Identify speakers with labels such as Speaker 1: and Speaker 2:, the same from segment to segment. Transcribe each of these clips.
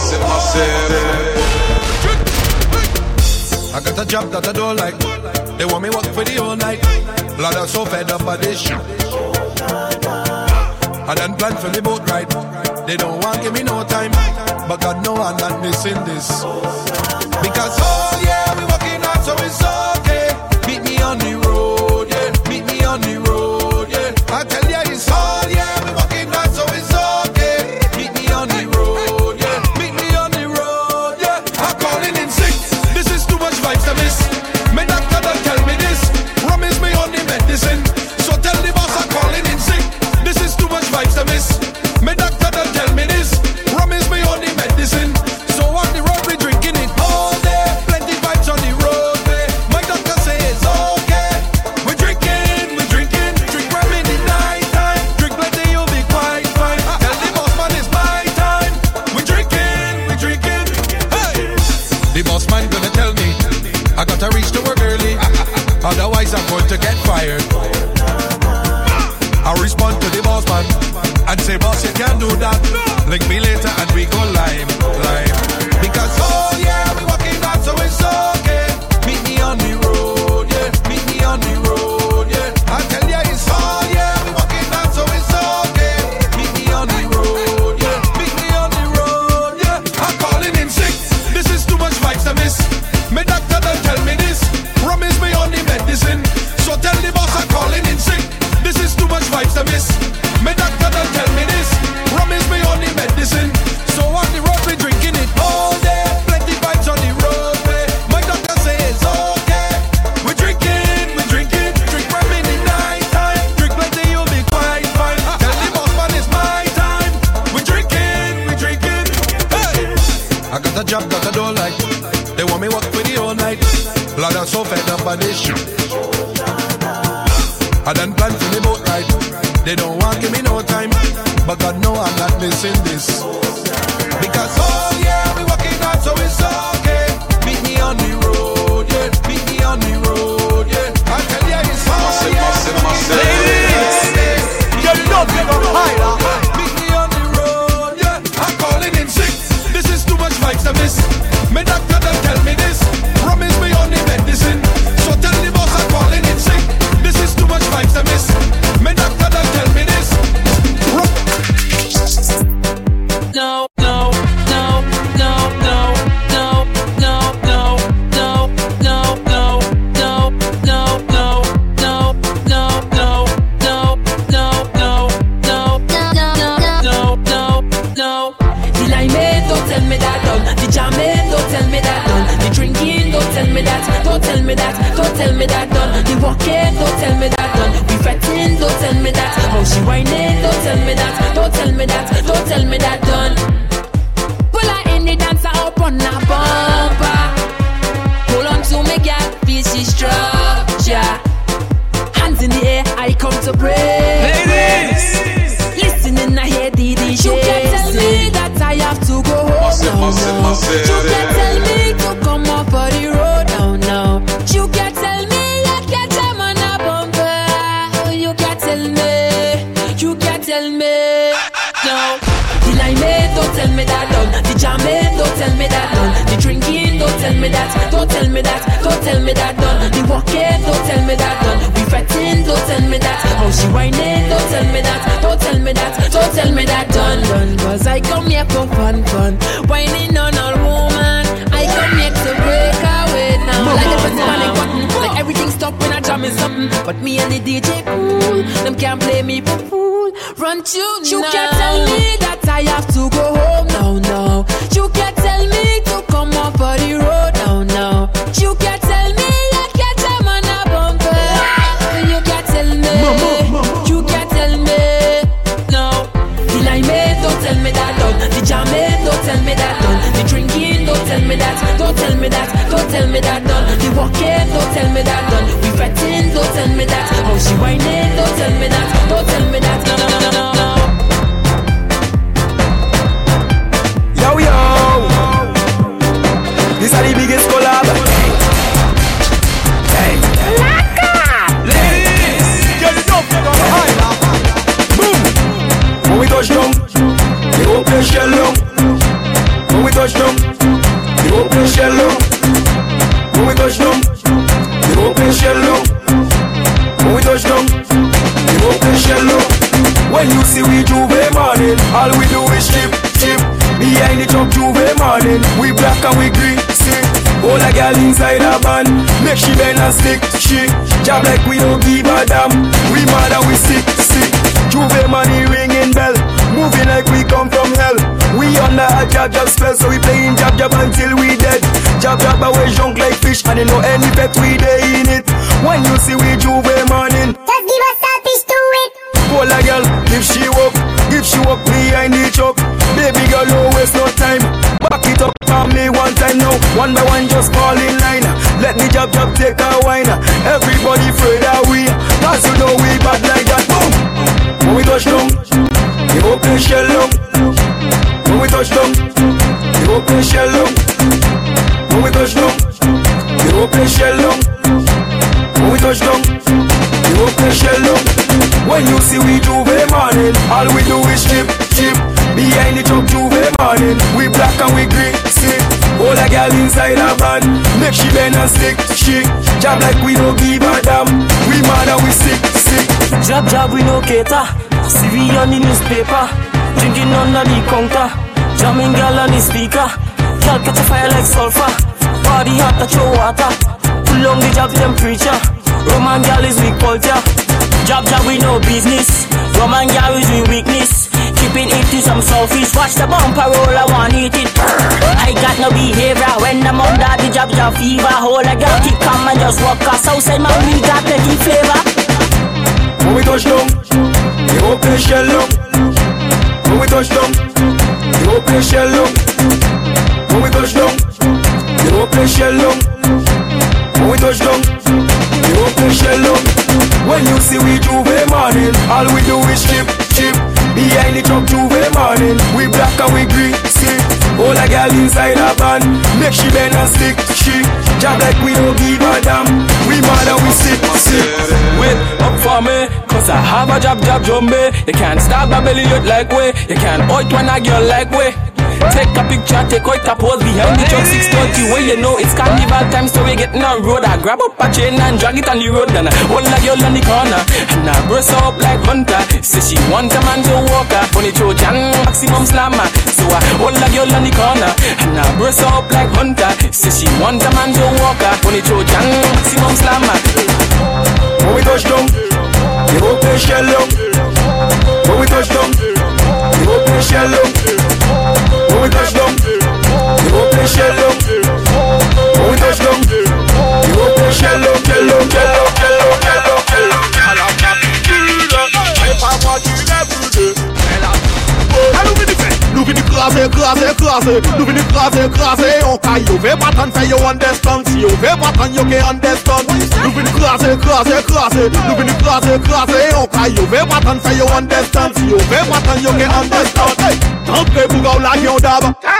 Speaker 1: massive, massive.
Speaker 2: I got a job that I don't like. They want me work for the whole night. Blood, I'm so fed up by this shit. I done planned for the boat ride. They don't want give me no time. But God no I'm not missing this. Because, oh yeah, we working out so it's all. I'm going to get fired. I respond to the boss man and say, boss, you can't do that. Link me later me that, don't tell
Speaker 3: me
Speaker 4: that, don't tell me that done. The walking, don't tell me that done. We fretting, don't tell me that. How she whining, don't tell me that, don't tell me that, don't tell me that done. Pull her in the dancer up on her bumper. Pull on to me, girl, feel she structure. Hands in the air, I come to pray.
Speaker 3: Ladies,
Speaker 4: listening, I hear the DJ. You can tell me that I have to go home. Awesome, awesome, awesome. me that, don't tell me that, don't tell me that done. The walk it, don't tell me that done. We fretting, don't tell me that. How she whining, don't tell me that, don't tell me that, don't tell me that done done. Cause I come here for fun fun, whining on all woman. I come here to break away now. Like the press panic button, like everything stop when I jam is something. But me and the DJ cool, them can't play me for fool. Run tune now.
Speaker 3: When you see we J'ouvert morning, all we do is chip, chip. Behind the truck J'ouvert morning, we black and we green, see. All a girl inside a van, make she bend and stick, she. Job like we don't give a damn, we mad and we sick, sick. J'ouvert money ringing bell, moving like we come from hell. We under a jab jab spell, so we playing jab jab until we dead. Jab jab away junk like fish, and you know any pet we day in it. When you see we J'ouvert morning, Call a girl, if she walk, if she walk behind the truck. Baby girl, no waste no time. Back it up on me one time now. One by one, just fall in line. Let me jab jab take a wine. Everybody afraid that we, cause you know we bad like that. Boom! When we touch down, the open shell down. When we touch down, the open shell down. When we touch down, the open shell down. When we touch down, the open shell down. When you see we J'ouvert morning, all we do is chip, chip. Behind the truck J'ouvert morning, we black and we green, see. All a girl inside a van, make she bend and stick, she. Job like we don't give a damn, we mad and we sick, sick.
Speaker 5: Jab jab we no cater. See we on the newspaper. Drinking under the counter. Jamming girl on the speaker. Girl catch a fire like sulfur. Body hot touch your water. Pull on the jab preacher, Roman girl is weak culture. Jab jab we no business. Roman girl is we weakness. Keeping it to some selfish. Watch the bumper roll, I want eat it. I got no behavior when I'm under the jab jab fever. Hold a girl keep calm and just walk us outside man we got plenty flavor.
Speaker 3: When we touch down, the open shell down. When we touch down, the open shell down. When we touch down, the open shell down. When we touch down, the open shell down. You see we J'ouvert morning, all we do is chip, chip. Behind the truck J'ouvert morning, we black and we green, see. All a girl inside a van, make she bend and stick, she. Job like we don't give a damn, we mad and we sick, sick.
Speaker 6: Wait up for me, cause I have a job, job, jumbe. You can't stop a belly out like way. You can't out when a girl like way. Take a picture, take out a pose behind the truck 630 where you know it's carnival time, so we getting on road. I grab up a chain and drag it on the road, and I hold a girl on the corner, and I burst up like hunter. Say she want a man to walk her, funny Trojan, maximum slammer. So I hold a girl on the corner, and I burst up like hunter. Say she want a man to walk her, funny Trojan, maximum slammer.
Speaker 3: When we touch down, the open shell down. When we touch down, the open shell down. When we touch down, the open shell down. When we touch down, the open shell down, shell down, shell down, shell down, shell down, shell down.
Speaker 7: Nou vini krasè, krasè, krasè Nou vini krasè, krasè Yon ka yo ve patan fe yo understand Si yo ve patan yo ke understand vini krasi, krasi, krasi Nou vini krasi, krasi yo Kay yo ve patan fay yo understand Si yo ve patan yo ke understand Tanke pou gaw la yon daba Kay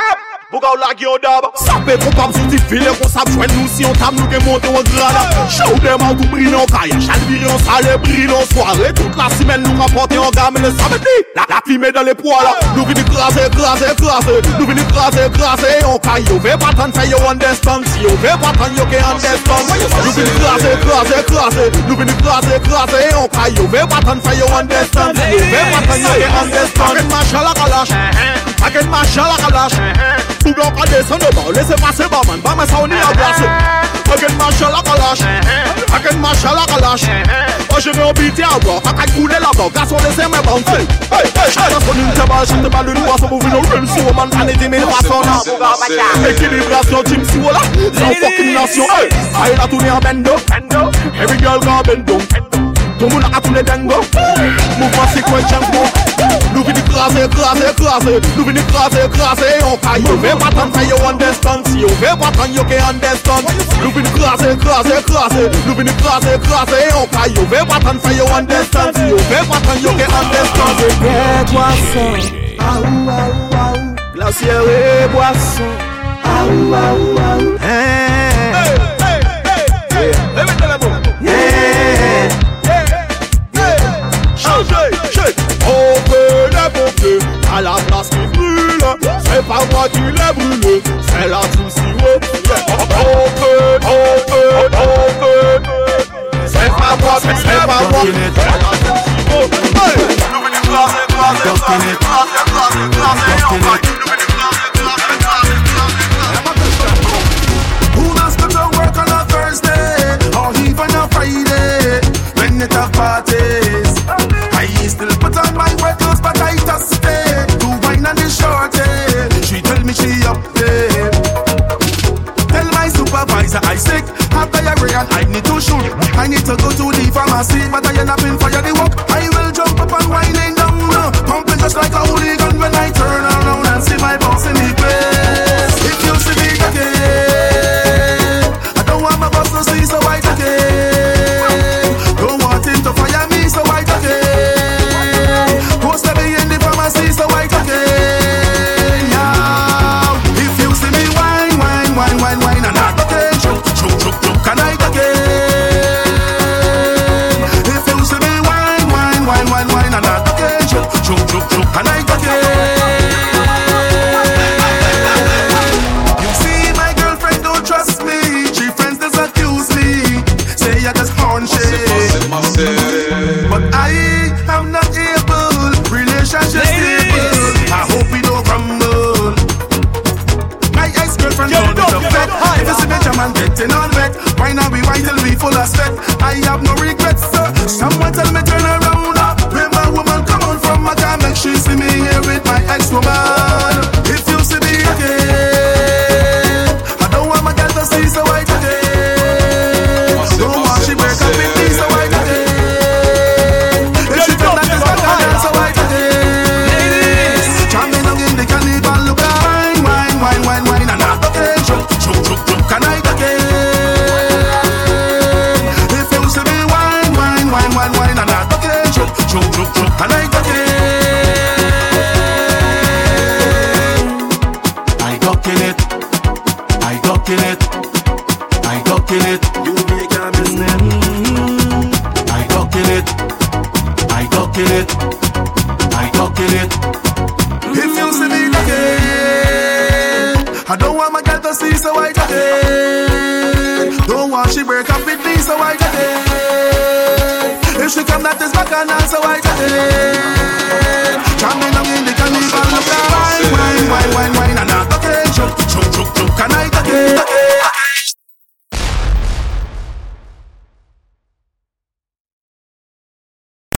Speaker 7: Boga ou lage yon dab. Sape kon pap sou ti file kon sap jwen nou Si yon tam nou ke monte yon grada. Show dem an ou bril yon kaya Chalbiri yon sale bril yon soare. Tout la simen nou rapote yon game Le samedi la, la fime dan le poala Nou vini krasè krasè krasè Nou vini krasè krasè yon kaya Yo ve patan fe yo understand. Si yo ve patan yo ke understand. Nou vini krasè krasè krasè Nou vini krasè krasè yon kaya Yo ve patan fe yo understand. Si yo ve patan yo ke understand. Paket ma chalak kalash. Paket ma chalak alash eh, eh. Kalash Bougan ka desen de ba Lese pase ba man. Ba men sa ou ni a glase Paket machan la kalash Paket machan la kalash Oh je veux un biti a boire Paket koule la ba Garçon lese men bounce Hey, hey, chante son une teba Chante pas le doigt Son mouvin au run Sou man Ane di mil fason Équilibration team si wala Sans fucking nation Hey, ah, aïe la tourne en bendo. Every girl got bendo. Tout le monde a tourné dengo Mouvement sequential Nou vini krasè, krasè, krasè Nou vini krasè, krasè Yon ka yo ve patan fe yo understand. Si yo ve patan yo ke understand. Nou vini krasè, krasè, krasè Nou vini krasè, krasè Yon ka yo ve patan fe yo understand. Si yo ve patan yo ke understand.
Speaker 5: Get boisson,
Speaker 7: Aou, aou, aou Glacière et boisson. Aou, aou, aou Hey, la place qui brûle. C'est pas moi qui l'ai brûlé, c'est la
Speaker 8: souci oh. so I got it. Don't want she break up with me, so I got it. If she come that is back and so I got it. Jamming on in the carnival, wine, wine, wine, wine, wine, and I got it. Choke, choke, choke, choke, and I